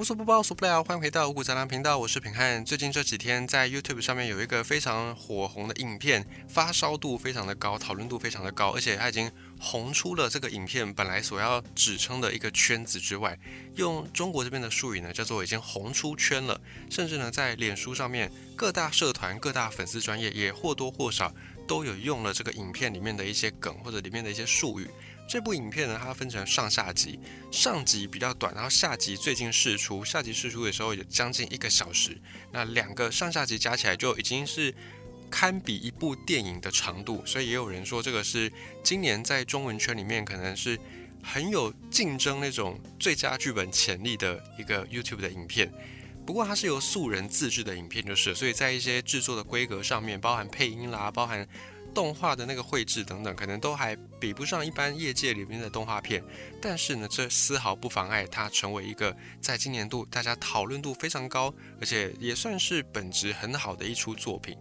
无所不包，所不了。欢迎回到五谷杂粮频道，我是平汉。最近这几天在 YouTube 上面有一个非常火红的影片，发烧度非常的高，讨论度非常的高，而且它已经红出了这个影片本来所要指称的一个圈子之外。用中国这边的术语呢，叫做已经红出圈了。甚至呢，在脸书上面各大社团、各大粉丝专业也或多或少都有用了这个影片里面的一些梗或者里面的一些术语。这部影片呢，它分成上下集，上集比较短，然后下集最近试出，下集试出的时候有将近一个小时，那两个上下集加起来就已经是堪比一部电影的长度，所以也有人说这个是今年在中文圈里面可能是很有竞争那种最佳剧本潜力的一个 YouTube 的影片。不过它是由素人自制的影片，就是所以在一些制作的规格上面，包含配音啦，包含。动画的那个绘制等等，可能都还比不上一般业界里面的动画片，但是呢，这丝毫不妨碍它成为一个在今年度大家讨论度非常高，而且也算是本质很好的一出作品。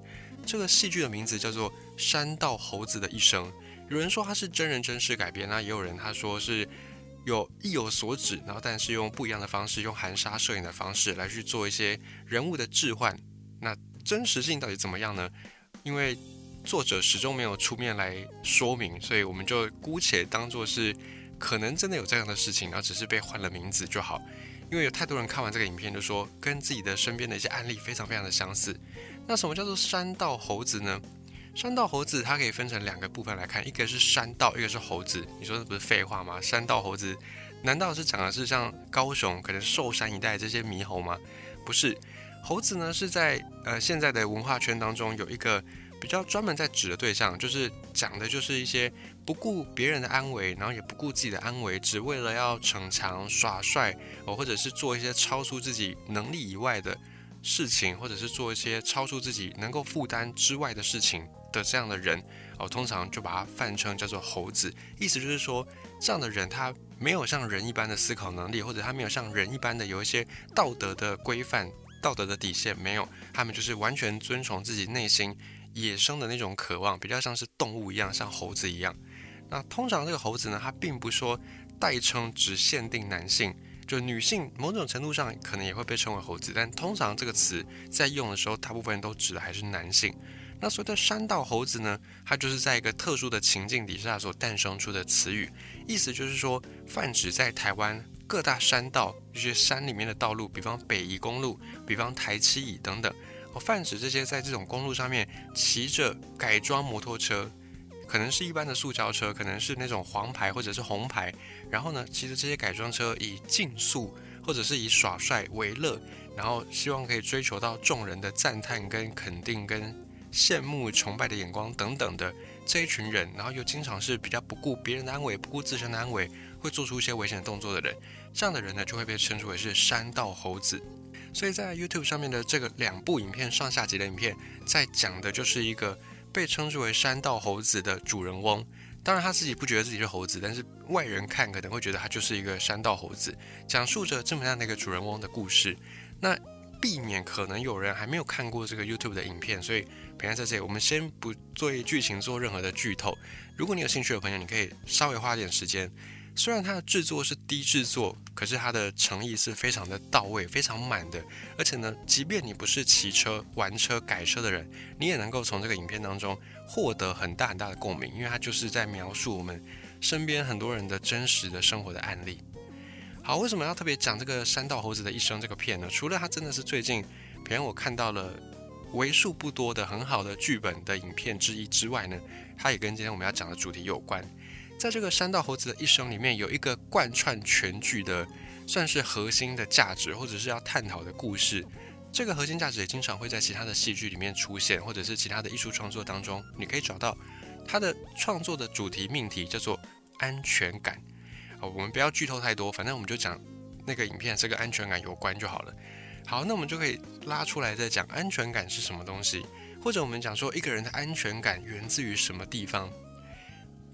这个戏剧的名字叫做《山道猴子的一生》，有人说它是真人真事改编，那也有人他说是有意有所指，然后但是用不一样的方式，用含沙射影的方式来去做一些人物的置换。那真实性到底怎么样呢？因为作者始终没有出面来说明，所以我们就姑且当做是可能真的有这样的事情，然后只是被换了名字就好。因为有太多人看完这个影片就说跟自己的身边的一些案例非常非常的相似。那什么叫做山道猴子呢？山道猴子它可以分成两个部分来看，一个是山道，一个是猴子。你说这不是废话吗？山道猴子难道是讲的是像高雄可能寿山一带这些猕猴吗？不是，猴子呢是在呃现在的文化圈当中有一个。比较专门在指的对象，就是讲的就是一些不顾别人的安危，然后也不顾自己的安危，只为了要逞强耍帅哦，或者是做一些超出自己能力以外的事情，或者是做一些超出自己能够负担之外的事情的这样的人哦，通常就把它泛称叫做猴子。意思就是说，这样的人他没有像人一般的思考能力，或者他没有像人一般的有一些道德的规范、道德的底线，没有，他们就是完全遵从自己内心。野生的那种渴望，比较像是动物一样，像猴子一样。那通常这个猴子呢，它并不说代称只限定男性，就女性某种程度上可能也会被称为猴子，但通常这个词在用的时候，大部分人都指的还是男性。那所谓的山道猴子呢，它就是在一个特殊的情境底下所诞生出的词语，意思就是说泛指在台湾各大山道，一些山里面的道路，比方北宜公路，比方台七乙等等。泛指这些在这种公路上面骑着改装摩托车，可能是一般的塑胶车，可能是那种黄牌或者是红牌，然后呢，骑着这些改装车以竞速或者是以耍帅为乐，然后希望可以追求到众人的赞叹跟肯定跟羡慕崇拜的眼光等等的这一群人，然后又经常是比较不顾别人的安危，不顾自身的安危，会做出一些危险的动作的人，这样的人呢，就会被称之为是山道猴子。所以在 YouTube 上面的这个两部影片上下集的影片，在讲的就是一个被称之为山道猴子的主人翁。当然他自己不觉得自己是猴子，但是外人看可能会觉得他就是一个山道猴子，讲述着这么样的一个主人翁的故事。那避免可能有人还没有看过这个 YouTube 的影片，所以平安在这里，我们先不做剧情做任何的剧透。如果你有兴趣的朋友，你可以稍微花点时间。虽然它的制作是低制作，可是它的诚意是非常的到位、非常满的。而且呢，即便你不是骑车、玩车、改车的人，你也能够从这个影片当中获得很大很大的共鸣，因为它就是在描述我们身边很多人的真实的生活的案例。好，为什么要特别讲这个山道猴子的一生这个片呢？除了它真的是最近，别人我看到了为数不多的很好的剧本的影片之一之外呢，它也跟今天我们要讲的主题有关。在这个山道猴子的一生里面，有一个贯穿全剧的，算是核心的价值，或者是要探讨的故事。这个核心价值也经常会在其他的戏剧里面出现，或者是其他的艺术创作当中，你可以找到它的创作的主题命题叫做安全感。好，我们不要剧透太多，反正我们就讲那个影片这个安全感有关就好了。好，那我们就可以拉出来再讲安全感是什么东西，或者我们讲说一个人的安全感源自于什么地方。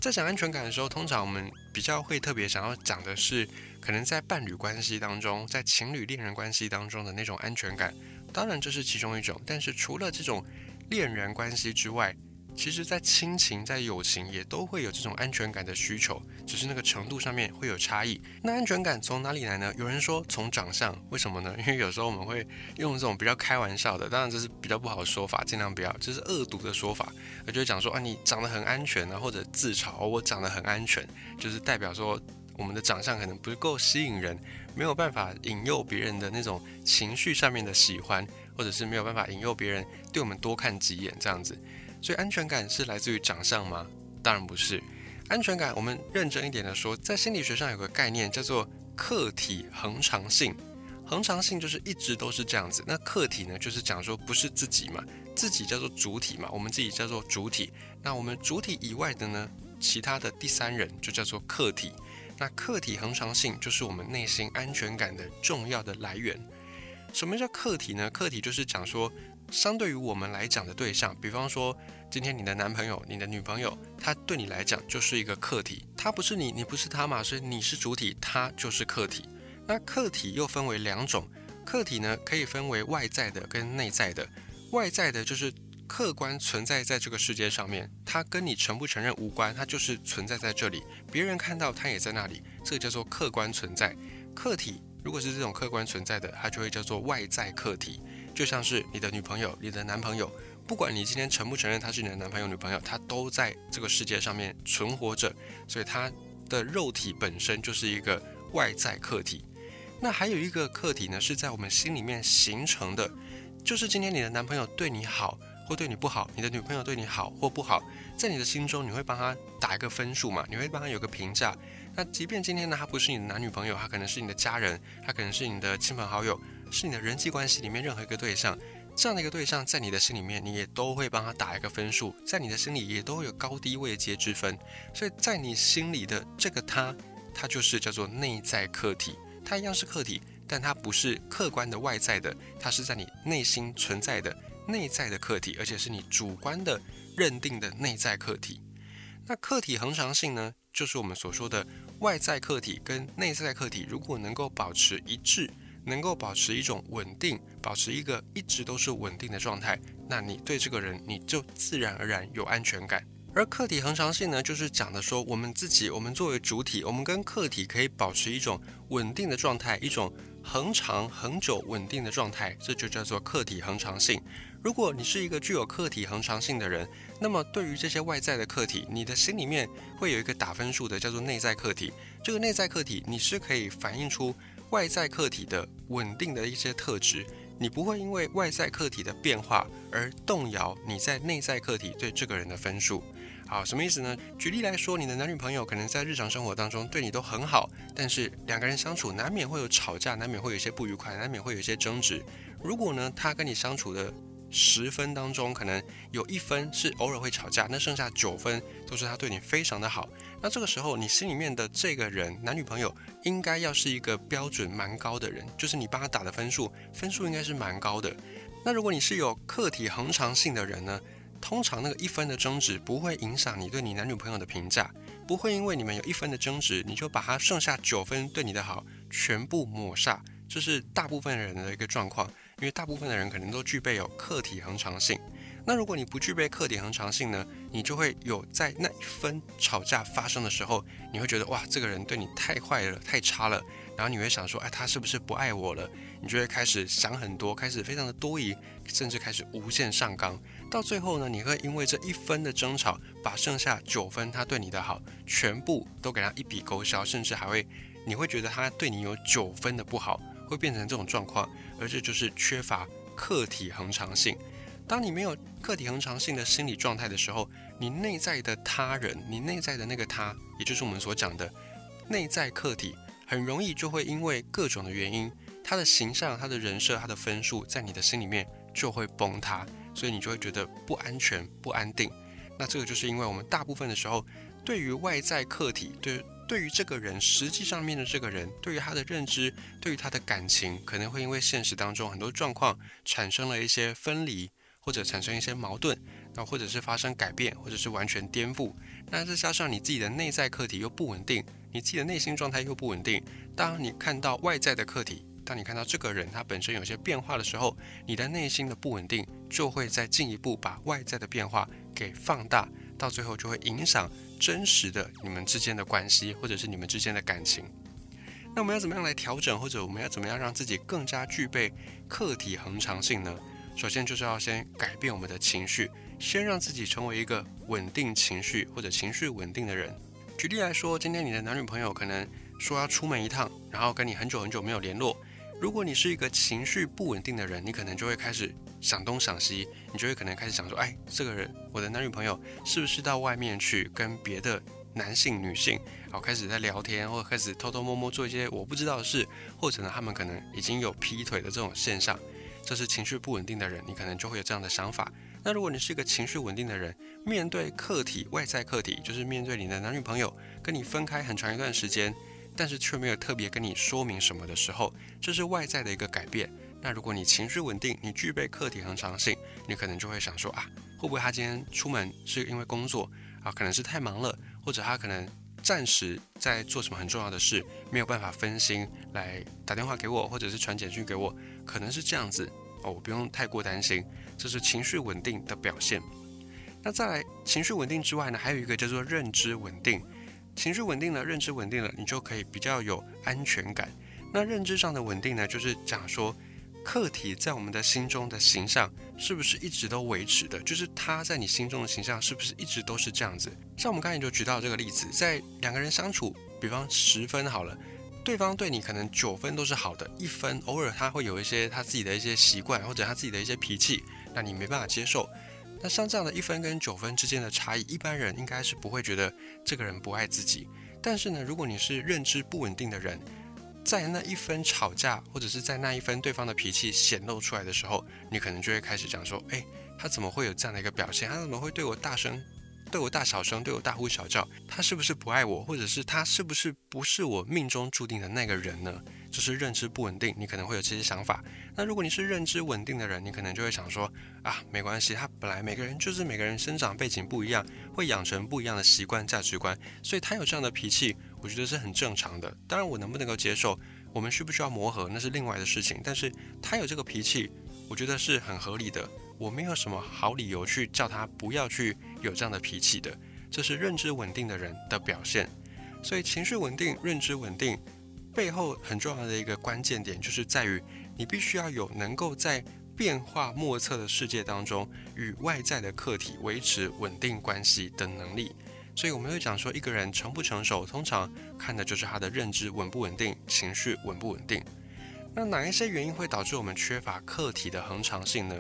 在讲安全感的时候，通常我们比较会特别想要讲的是，可能在伴侣关系当中，在情侣恋人关系当中的那种安全感。当然，这是其中一种。但是除了这种恋人关系之外，其实，在亲情、在友情也都会有这种安全感的需求，只是那个程度上面会有差异。那安全感从哪里来呢？有人说从长相，为什么呢？因为有时候我们会用这种比较开玩笑的，当然这是比较不好的说法，尽量不要，这是恶毒的说法。我就会讲说啊，你长得很安全啊，或者自嘲我长得很安全，就是代表说我们的长相可能不够吸引人，没有办法引诱别人的那种情绪上面的喜欢，或者是没有办法引诱别人对我们多看几眼这样子。所以安全感是来自于长相吗？当然不是。安全感，我们认真一点的说，在心理学上有个概念叫做客体恒常性。恒常性就是一直都是这样子。那客体呢，就是讲说不是自己嘛，自己叫做主体嘛，我们自己叫做主体。那我们主体以外的呢，其他的第三人就叫做客体。那客体恒常性就是我们内心安全感的重要的来源。什么叫客体呢？客体就是讲说。相对于我们来讲的对象，比方说今天你的男朋友、你的女朋友，他对你来讲就是一个客体，他不是你，你不是他嘛，所以你是主体，他就是客体。那客体又分为两种，客体呢可以分为外在的跟内在的。外在的就是客观存在在这个世界上面，它跟你承不承认无关，它就是存在在这里，别人看到它也在那里，这个叫做客观存在。客体如果是这种客观存在的，它就会叫做外在客体。就像是你的女朋友、你的男朋友，不管你今天承不承认他是你的男朋友、女朋友，他都在这个世界上面存活着，所以他的肉体本身就是一个外在客体。那还有一个客体呢，是在我们心里面形成的，就是今天你的男朋友对你好或对你不好，你的女朋友对你好或不好，在你的心中你会帮他打一个分数嘛？你会帮他有个评价。那即便今天呢，他不是你的男女朋友，他可能是你的家人，他可能是你的亲朋好友。是你的人际关系里面任何一个对象，这样的一个对象，在你的心里面，你也都会帮他打一个分数，在你的心里也都会有高低位阶之分。所以在你心里的这个他，他就是叫做内在客体，他一样是客体，但他不是客观的外在的，他是在你内心存在的内在的客体，而且是你主观的认定的内在客体。那客体恒常性呢，就是我们所说的外在客体跟内在客体，如果能够保持一致。能够保持一种稳定，保持一个一直都是稳定的状态，那你对这个人你就自然而然有安全感。而客体恒常性呢，就是讲的说我们自己，我们作为主体，我们跟客体可以保持一种稳定的状态，一种恒长、恒久、稳定的状态，这就叫做客体恒常性。如果你是一个具有客体恒常性的人，那么对于这些外在的客体，你的心里面会有一个打分数的，叫做内在客体。这个内在客体，你是可以反映出。外在客体的稳定的一些特质，你不会因为外在客体的变化而动摇你在内在客体对这个人的分数。好，什么意思呢？举例来说，你的男女朋友可能在日常生活当中对你都很好，但是两个人相处难免会有吵架，难免会有一些不愉快，难免会有一些争执。如果呢，他跟你相处的十分当中，可能有一分是偶尔会吵架，那剩下九分都是他对你非常的好。那这个时候，你心里面的这个人，男女朋友应该要是一个标准蛮高的人，就是你帮他打的分数，分数应该是蛮高的。那如果你是有客体恒常性的人呢，通常那个一分的争执不会影响你对你男女朋友的评价，不会因为你们有一分的争执，你就把他剩下九分对你的好全部抹煞，这是大部分人的一个状况，因为大部分的人可能都具备有客体恒常性。那如果你不具备客体恒常性呢，你就会有在那一分吵架发生的时候，你会觉得哇，这个人对你太坏了，太差了，然后你会想说，哎，他是不是不爱我了？你就会开始想很多，开始非常的多疑，甚至开始无限上纲。到最后呢，你会因为这一分的争吵，把剩下九分他对你的好全部都给他一笔勾销，甚至还会，你会觉得他对你有九分的不好，会变成这种状况，而这就是缺乏客体恒常性。当你没有客体恒常性的心理状态的时候，你内在的他人，你内在的那个他，也就是我们所讲的内在客体，很容易就会因为各种的原因，他的形象、他的人设、他的分数，在你的心里面就会崩塌，所以你就会觉得不安全、不安定。那这个就是因为我们大部分的时候，对于外在客体，对对于这个人实际上面的这个人，对于他的认知，对于他的感情，可能会因为现实当中很多状况产生了一些分离。或者产生一些矛盾，那或者是发生改变，或者是完全颠覆，那再加上你自己的内在课题又不稳定，你自己的内心状态又不稳定，当你看到外在的课题当你看到这个人他本身有些变化的时候，你的内心的不稳定就会再进一步把外在的变化给放大，到最后就会影响真实的你们之间的关系，或者是你们之间的感情。那我们要怎么样来调整，或者我们要怎么样让自己更加具备客体恒常性呢？首先就是要先改变我们的情绪，先让自己成为一个稳定情绪或者情绪稳定的人。举例来说，今天你的男女朋友可能说要出门一趟，然后跟你很久很久没有联络。如果你是一个情绪不稳定的人，你可能就会开始想东想西，你就会可能开始想说，哎，这个人，我的男女朋友是不是到外面去跟别的男性、女性，然后开始在聊天，或者开始偷偷摸摸做一些我不知道的事，或者呢，他们可能已经有劈腿的这种现象。这是情绪不稳定的人，你可能就会有这样的想法。那如果你是一个情绪稳定的人，面对客体、外在客体，就是面对你的男女朋友跟你分开很长一段时间，但是却没有特别跟你说明什么的时候，这是外在的一个改变。那如果你情绪稳定，你具备客体恒常性，你可能就会想说啊，会不会他今天出门是因为工作啊？可能是太忙了，或者他可能暂时在做什么很重要的事，没有办法分心来打电话给我，或者是传简讯给我。可能是这样子哦，我不用太过担心，这是情绪稳定的表现。那再来，情绪稳定之外呢，还有一个叫做认知稳定。情绪稳定了，认知稳定了，你就可以比较有安全感。那认知上的稳定呢，就是讲说，客体在我们的心中的形象是不是一直都维持的？就是他在你心中的形象是不是一直都是这样子？像我们刚才就举到这个例子，在两个人相处，比方十分好了。对方对你可能九分都是好的，一分偶尔他会有一些他自己的一些习惯或者他自己的一些脾气，那你没办法接受。那像这样的一分跟九分之间的差异，一般人应该是不会觉得这个人不爱自己。但是呢，如果你是认知不稳定的人，在那一分吵架或者是在那一分对方的脾气显露出来的时候，你可能就会开始讲说：，哎，他怎么会有这样的一个表现？他怎么会对我大声？对我大小声，对我大呼小叫，他是不是不爱我，或者是他是不是不是我命中注定的那个人呢？就是认知不稳定，你可能会有这些想法。那如果你是认知稳定的人，你可能就会想说啊，没关系，他本来每个人就是每个人生长背景不一样，会养成不一样的习惯价值观，所以他有这样的脾气，我觉得是很正常的。当然，我能不能够接受，我们需不需要磨合，那是另外的事情。但是他有这个脾气，我觉得是很合理的。我没有什么好理由去叫他不要去有这样的脾气的，这是认知稳定的人的表现。所以情绪稳定、认知稳定背后很重要的一个关键点，就是在于你必须要有能够在变化莫测的世界当中与外在的客体维持稳定关系的能力。所以我们会讲说，一个人成不成熟，通常看的就是他的认知稳不稳定，情绪稳不稳定。那哪一些原因会导致我们缺乏客体的恒常性呢？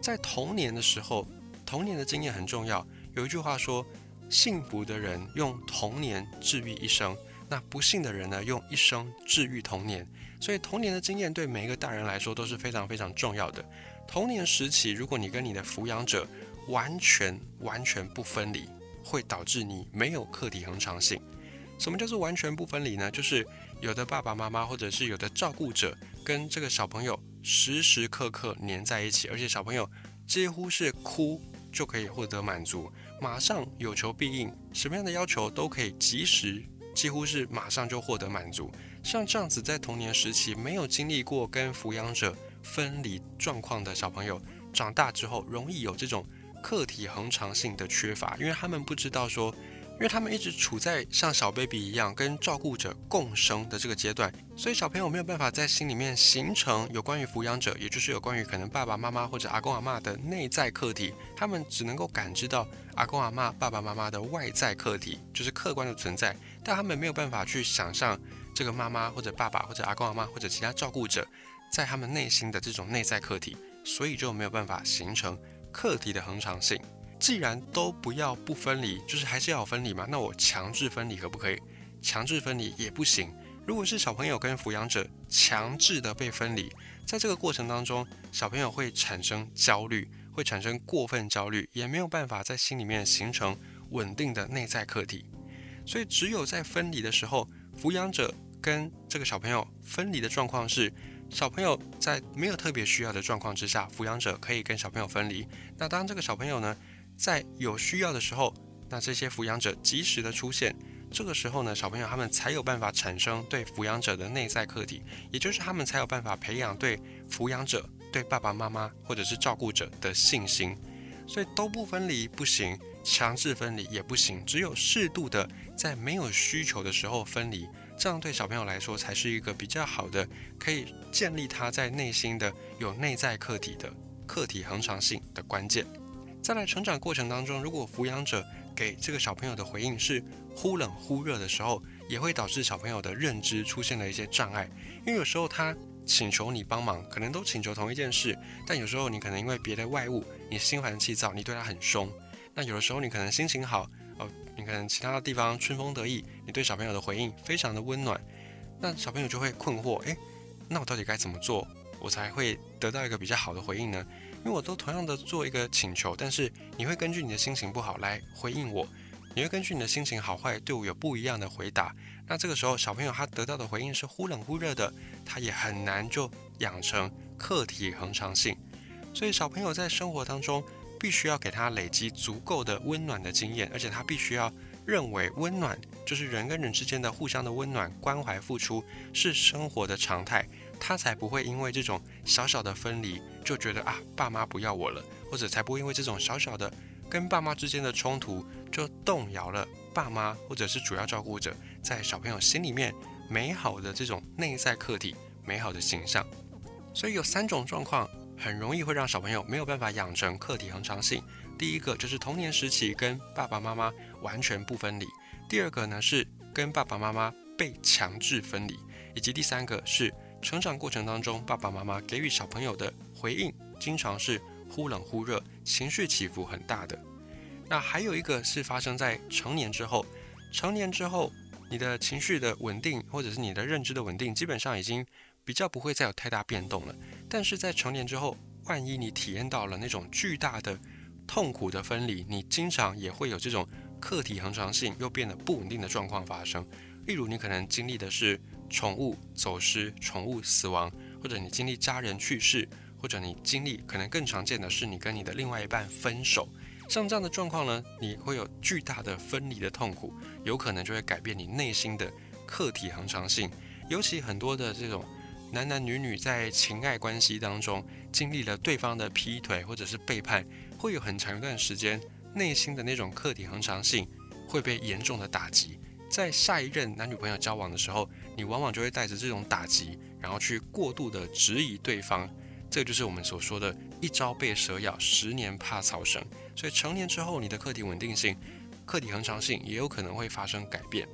在童年的时候，童年的经验很重要。有一句话说：“幸福的人用童年治愈一生，那不幸的人呢，用一生治愈童年。”所以，童年的经验对每一个大人来说都是非常非常重要的。童年时期，如果你跟你的抚养者完全完全不分离，会导致你没有客体恒常性。什么叫做完全不分离呢？就是有的爸爸妈妈或者是有的照顾者跟这个小朋友。时时刻刻黏在一起，而且小朋友几乎是哭就可以获得满足，马上有求必应，什么样的要求都可以及时，几乎是马上就获得满足。像这样子，在童年时期没有经历过跟抚养者分离状况的小朋友，长大之后容易有这种客体恒常性的缺乏，因为他们不知道说。因为他们一直处在像小 baby 一样跟照顾者共生的这个阶段，所以小朋友没有办法在心里面形成有关于抚养者，也就是有关于可能爸爸妈妈或者阿公阿妈的内在课题。他们只能够感知到阿公阿妈、爸爸妈妈的外在课题，就是客观的存在，但他们没有办法去想象这个妈妈或者爸爸或者阿公阿妈或者其他照顾者在他们内心的这种内在课题，所以就没有办法形成课题的恒常性。既然都不要不分离，就是还是要分离嘛？那我强制分离可不可以？强制分离也不行。如果是小朋友跟抚养者强制的被分离，在这个过程当中，小朋友会产生焦虑，会产生过分焦虑，也没有办法在心里面形成稳定的内在客体。所以，只有在分离的时候，抚养者跟这个小朋友分离的状况是，小朋友在没有特别需要的状况之下，抚养者可以跟小朋友分离。那当这个小朋友呢？在有需要的时候，那这些抚养者及时的出现，这个时候呢，小朋友他们才有办法产生对抚养者的内在客体，也就是他们才有办法培养对抚养者、对爸爸妈妈或者是照顾者的信心。所以都不分离不行，强制分离也不行，只有适度的在没有需求的时候分离，这样对小朋友来说才是一个比较好的，可以建立他在内心的有内在客体的客体恒常性的关键。再来成长过程当中，如果抚养者给这个小朋友的回应是忽冷忽热的时候，也会导致小朋友的认知出现了一些障碍。因为有时候他请求你帮忙，可能都请求同一件事，但有时候你可能因为别的外物，你心烦气躁，你对他很凶。那有的时候你可能心情好，哦，你可能其他的地方春风得意，你对小朋友的回应非常的温暖，那小朋友就会困惑，诶，那我到底该怎么做，我才会得到一个比较好的回应呢？因为我都同样的做一个请求，但是你会根据你的心情不好来回应我，你会根据你的心情好坏对我有不一样的回答。那这个时候小朋友他得到的回应是忽冷忽热的，他也很难就养成客体恒常性。所以小朋友在生活当中必须要给他累积足够的温暖的经验，而且他必须要认为温暖就是人跟人之间的互相的温暖关怀付出是生活的常态。他才不会因为这种小小的分离就觉得啊，爸妈不要我了，或者才不会因为这种小小的跟爸妈之间的冲突就动摇了爸妈或者是主要照顾者在小朋友心里面美好的这种内在客体、美好的形象。所以有三种状况很容易会让小朋友没有办法养成客体恒常性。第一个就是童年时期跟爸爸妈妈完全不分离；第二个呢是跟爸爸妈妈被强制分离；以及第三个是。成长过程当中，爸爸妈妈给予小朋友的回应，经常是忽冷忽热，情绪起伏很大的。那还有一个是发生在成年之后，成年之后，你的情绪的稳定，或者是你的认知的稳定，基本上已经比较不会再有太大变动了。但是在成年之后，万一你体验到了那种巨大的痛苦的分离，你经常也会有这种客体恒常性又变得不稳定的状况发生。例如，你可能经历的是。宠物走失、宠物死亡，或者你经历家人去世，或者你经历可能更常见的是你跟你的另外一半分手，像这样的状况呢，你会有巨大的分离的痛苦，有可能就会改变你内心的客体恒常性。尤其很多的这种男男女女在情爱关系当中经历了对方的劈腿或者是背叛，会有很长一段时间内心的那种客体恒常性会被严重的打击。在下一任男女朋友交往的时候，你往往就会带着这种打击，然后去过度的质疑对方，这就是我们所说的“一朝被蛇咬，十年怕草绳”。所以成年之后，你的客体稳定性、客体恒常性也有可能会发生改变。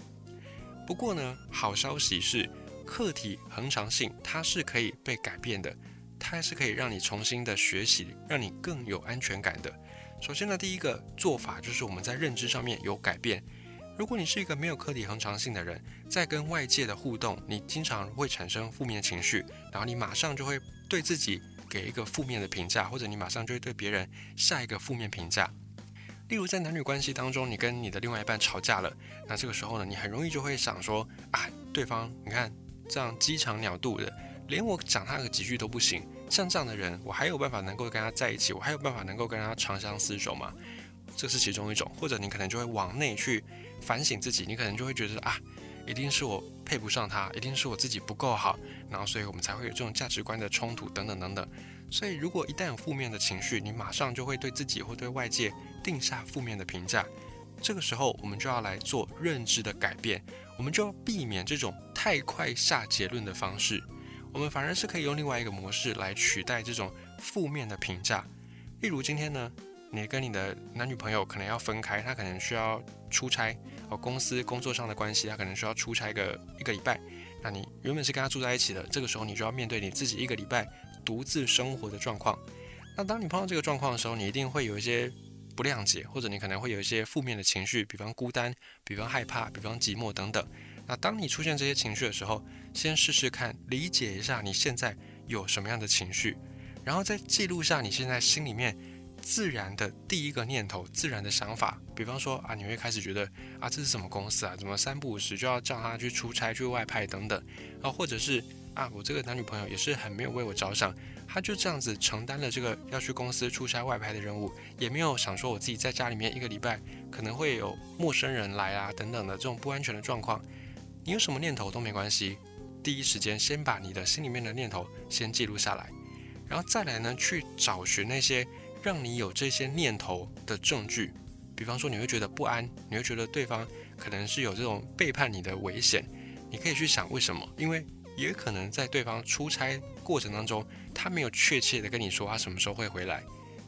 不过呢，好消息是，客体恒常性它是可以被改变的，它是可以让你重新的学习，让你更有安全感的。首先呢，第一个做法就是我们在认知上面有改变。如果你是一个没有客体恒常性的人，在跟外界的互动，你经常会产生负面情绪，然后你马上就会对自己给一个负面的评价，或者你马上就会对别人下一个负面评价。例如在男女关系当中，你跟你的另外一半吵架了，那这个时候呢，你很容易就会想说啊，对方你看这样鸡肠鸟肚的，连我讲他个几句都不行，像这样的人，我还有办法能够跟他在一起，我还有办法能够跟他长相厮守吗？这是其中一种，或者你可能就会往内去。反省自己，你可能就会觉得啊，一定是我配不上他，一定是我自己不够好，然后所以我们才会有这种价值观的冲突等等等等。所以如果一旦有负面的情绪，你马上就会对自己或对外界定下负面的评价。这个时候，我们就要来做认知的改变，我们就要避免这种太快下结论的方式，我们反而是可以用另外一个模式来取代这种负面的评价。例如今天呢？你跟你的男女朋友可能要分开，他可能需要出差，哦，公司工作上的关系，他可能需要出差个一个礼拜。那你原本是跟他住在一起的，这个时候你就要面对你自己一个礼拜独自生活的状况。那当你碰到这个状况的时候，你一定会有一些不谅解，或者你可能会有一些负面的情绪，比方孤单，比方害怕，比方寂寞等等。那当你出现这些情绪的时候，先试试看理解一下你现在有什么样的情绪，然后再记录下你现在心里面。自然的第一个念头，自然的想法，比方说啊，你会开始觉得啊，这是什么公司啊？怎么三不五时就要叫他去出差、去外派等等啊？或者是啊，我这个男女朋友也是很没有为我着想，他就这样子承担了这个要去公司出差外派的任务，也没有想说我自己在家里面一个礼拜可能会有陌生人来啊等等的这种不安全的状况。你有什么念头都没关系，第一时间先把你的心里面的念头先记录下来，然后再来呢去找寻那些让你有这些念头的证据。比方说，你会觉得不安，你会觉得对方可能是有这种背叛你的危险，你可以去想为什么？因为也可能在对方出差过程当中，他没有确切的跟你说他什么时候会回来，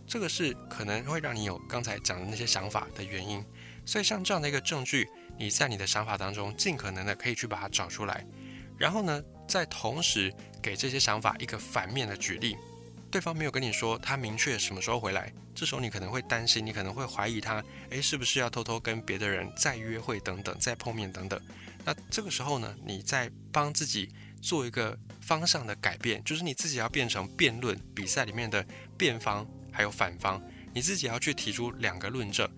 这个是可能会让你有刚才讲的那些想法的原因。所以像这样的一个证据，你在你的想法当中尽可能的可以去把它找出来，然后呢，再同时给这些想法一个反面的举例。对方没有跟你说他明确什么时候回来，这时候你可能会担心，你可能会怀疑他，诶，是不是要偷偷跟别的人再约会等等，再碰面等等。那这个时候呢，你在帮自己做一个方向的改变，就是你自己要变成辩论比赛里面的辩方还有反方，你自己要去提出两个论证。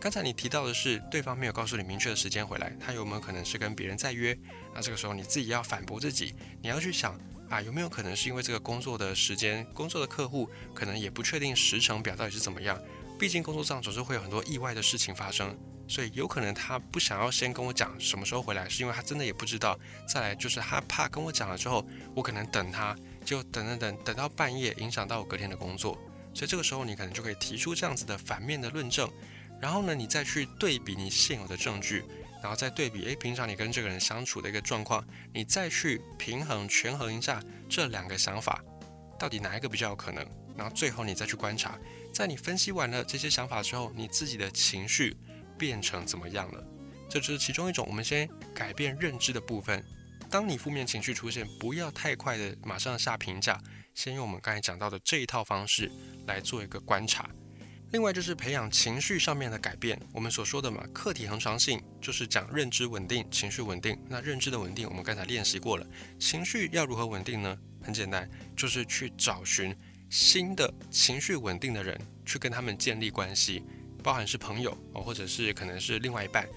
刚才你提到的是对方没有告诉你明确的时间回来，他有没有可能是跟别人在约？那这个时候你自己要反驳自己，你要去想。啊，有没有可能是因为这个工作的时间，工作的客户可能也不确定时程表到底是怎么样？毕竟工作上总是会有很多意外的事情发生，所以有可能他不想要先跟我讲什么时候回来，是因为他真的也不知道。再来就是他怕跟我讲了之后，我可能等他，就等等等等到半夜，影响到我隔天的工作。所以这个时候你可能就可以提出这样子的反面的论证，然后呢，你再去对比你现有的证据。然后再对比，诶，平常你跟这个人相处的一个状况，你再去平衡权衡一下这两个想法，到底哪一个比较有可能？然后最后你再去观察，在你分析完了这些想法之后，你自己的情绪变成怎么样了？这只是其中一种，我们先改变认知的部分。当你负面情绪出现，不要太快的马上下评价，先用我们刚才讲到的这一套方式来做一个观察。另外就是培养情绪上面的改变，我们所说的嘛，客体恒常性就是讲认知稳定、情绪稳定。那认知的稳定，我们刚才练习过了，情绪要如何稳定呢？很简单，就是去找寻新的情绪稳定的人，去跟他们建立关系，包含是朋友哦，或者是可能是另外一半。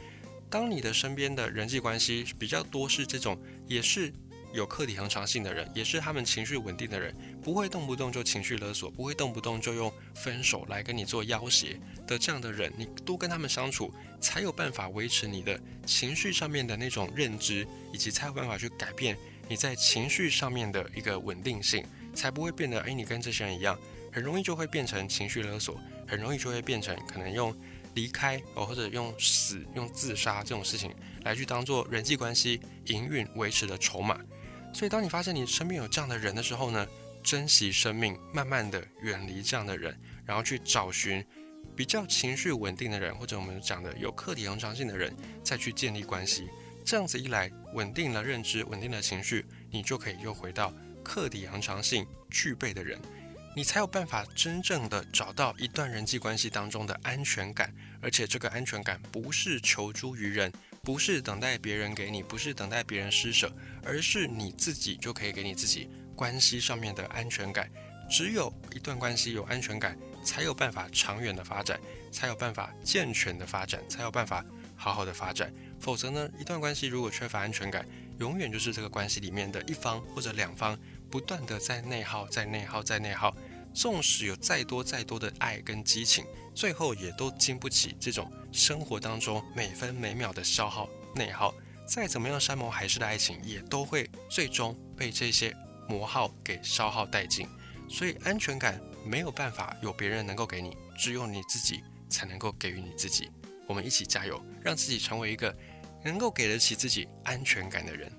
当你的身边的人际关系比较多是这种，也是。有客体恒常性的人，也是他们情绪稳定的人，不会动不动就情绪勒索，不会动不动就用分手来跟你做要挟的这样的人，你多跟他们相处，才有办法维持你的情绪上面的那种认知，以及才有办法去改变你在情绪上面的一个稳定性，才不会变得，哎，你跟这些人一样，很容易就会变成情绪勒索，很容易就会变成可能用离开哦，或者用死、用自杀这种事情来去当做人际关系营运维持的筹码。所以，当你发现你身边有这样的人的时候呢，珍惜生命，慢慢的远离这样的人，然后去找寻比较情绪稳定的人，或者我们讲的有客体恒常性的人，再去建立关系。这样子一来，稳定了认知，稳定了情绪，你就可以又回到客体恒常性具备的人，你才有办法真正的找到一段人际关系当中的安全感，而且这个安全感不是求诸于人。不是等待别人给你，不是等待别人施舍，而是你自己就可以给你自己关系上面的安全感。只有一段关系有安全感，才有办法长远的发展，才有办法健全的发展，才有办法好好的发展。否则呢，一段关系如果缺乏安全感，永远就是这个关系里面的一方或者两方不断的在内耗，在内耗，在内耗。纵使有再多再多的爱跟激情，最后也都经不起这种生活当中每分每秒的消耗内耗。再怎么样山盟海誓的爱情，也都会最终被这些磨耗给消耗殆尽。所以安全感没有办法有别人能够给你，只有你自己才能够给予你自己。我们一起加油，让自己成为一个能够给得起自己安全感的人。